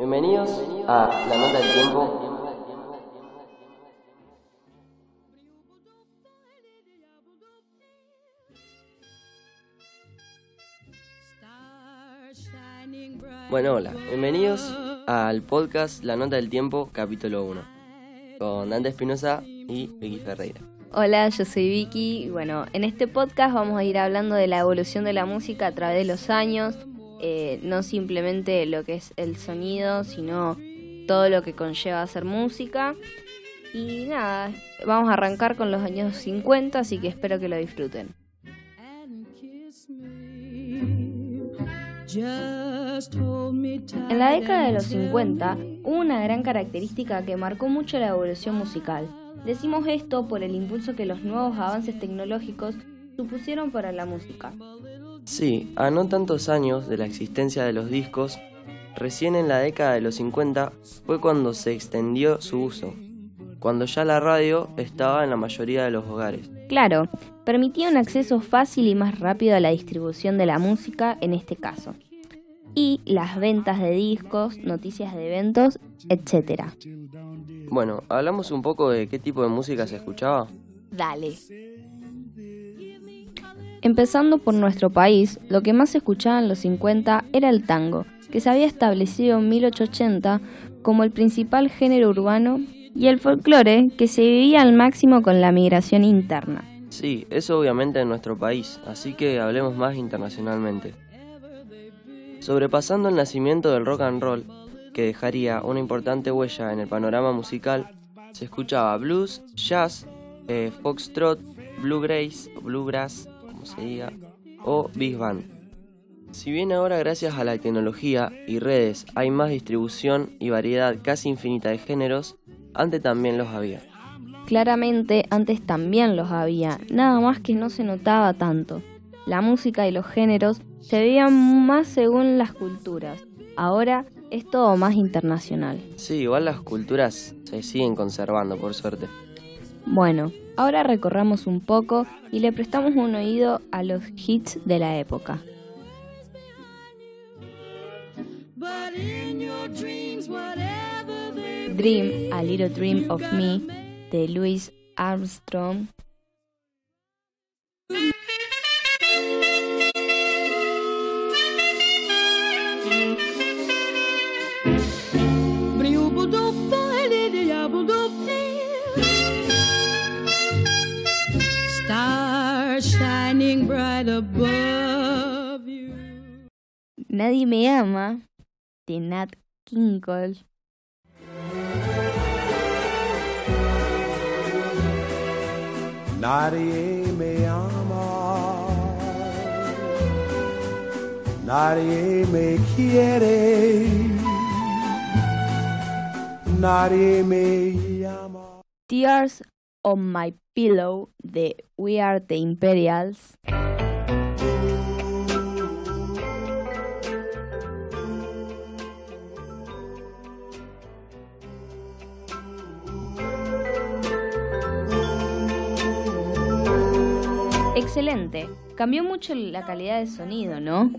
Bienvenidos a La Nota del Tiempo. Bueno, hola, bienvenidos al podcast La Nota del Tiempo, capítulo 1, con Dante Espinosa y Vicky Ferreira. Hola, yo soy Vicky. Bueno, en este podcast vamos a ir hablando de la evolución de la música a través de los años, eh, no simplemente lo que es el sonido, sino todo lo que conlleva hacer música. Y nada, vamos a arrancar con los años 50, así que espero que lo disfruten. En la década de los 50 hubo una gran característica que marcó mucho la evolución musical. Decimos esto por el impulso que los nuevos avances tecnológicos supusieron para la música. Sí, a no tantos años de la existencia de los discos, recién en la década de los 50 fue cuando se extendió su uso, cuando ya la radio estaba en la mayoría de los hogares. Claro, permitía un acceso fácil y más rápido a la distribución de la música en este caso. Y las ventas de discos, noticias de eventos, etc. Bueno, hablamos un poco de qué tipo de música se escuchaba. Dale. Empezando por nuestro país, lo que más se escuchaba en los 50 era el tango, que se había establecido en 1880 como el principal género urbano, y el folclore, que se vivía al máximo con la migración interna. Sí, eso obviamente en nuestro país, así que hablemos más internacionalmente. Sobrepasando el nacimiento del rock and roll, que dejaría una importante huella en el panorama musical, se escuchaba blues, jazz, eh, foxtrot, bluegrass, bluegrass, como se diga, o big. Si bien ahora gracias a la tecnología y redes hay más distribución y variedad casi infinita de géneros, antes también los había. Claramente antes también los había, nada más que no se notaba tanto. La música y los géneros se veían más según las culturas. Ahora es todo más internacional. Sí, igual las culturas se siguen conservando, por suerte. Bueno, ahora recorramos un poco y le prestamos un oído a los hits de la época. Dream, A Little Dream of Me, de Louis Armstrong. Above you. Nadie me ama, de Nat King Cole. Nadie me ama, nadie me quiere, nadie me llama. Tears on My Pillow de We Are the Imperials. Excelente. Cambió mucho la calidad de sonido, ¿no?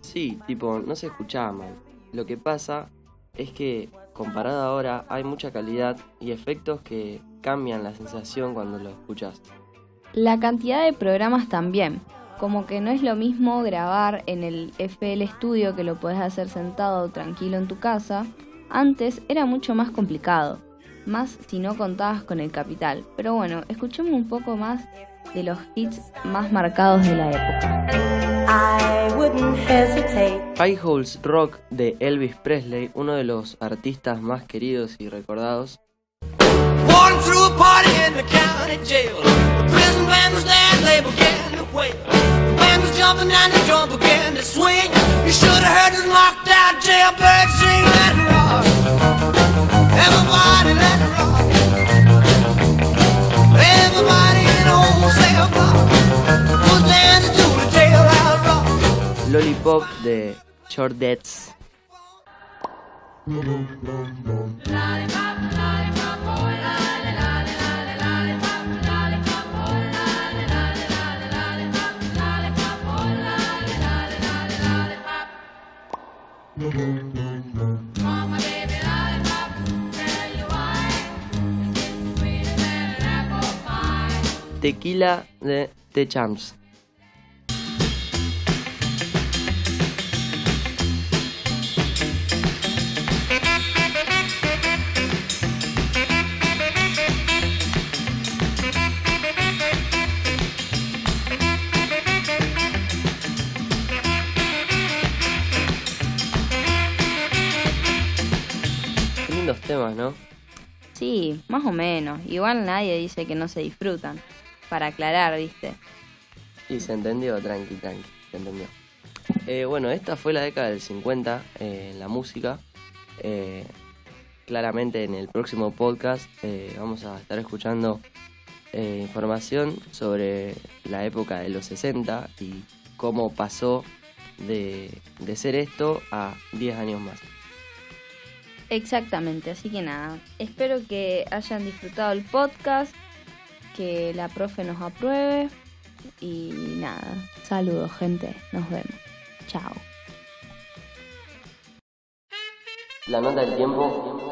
Sí, tipo, no se escuchaba mal. Lo que pasa es que comparado ahora hay mucha calidad y efectos que cambian la sensación cuando lo escuchas. La cantidad de programas también. Como que no es lo mismo grabar en el FL Studio que lo podés hacer sentado tranquilo en tu casa. Antes era mucho más complicado. Más si no contabas con el capital. Pero bueno, escuchemos un poco más de los hits más marcados de la época. I wouldn't hesitate. High Holes Rock de Elvis Presley, uno de los artistas más queridos y recordados, Walking through a party Lollipop de Chordettes, Tequila de The Champs. Temas, ¿no? Sí, más o menos. Igual nadie dice que no se disfrutan. Para aclarar, ¿viste? Y se entendió, tranqui, tranqui, se entendió. Eh, bueno, esta fue la década del 50 eh, en la música. Eh, claramente en el próximo podcast eh, vamos a estar escuchando información sobre la época de los 60 y cómo pasó de, de ser esto a 10 años más. Exactamente, así que nada. Espero que hayan disfrutado el podcast, que la profe nos apruebe. Y nada, saludos gente, nos vemos. Chao. La nota del tiempo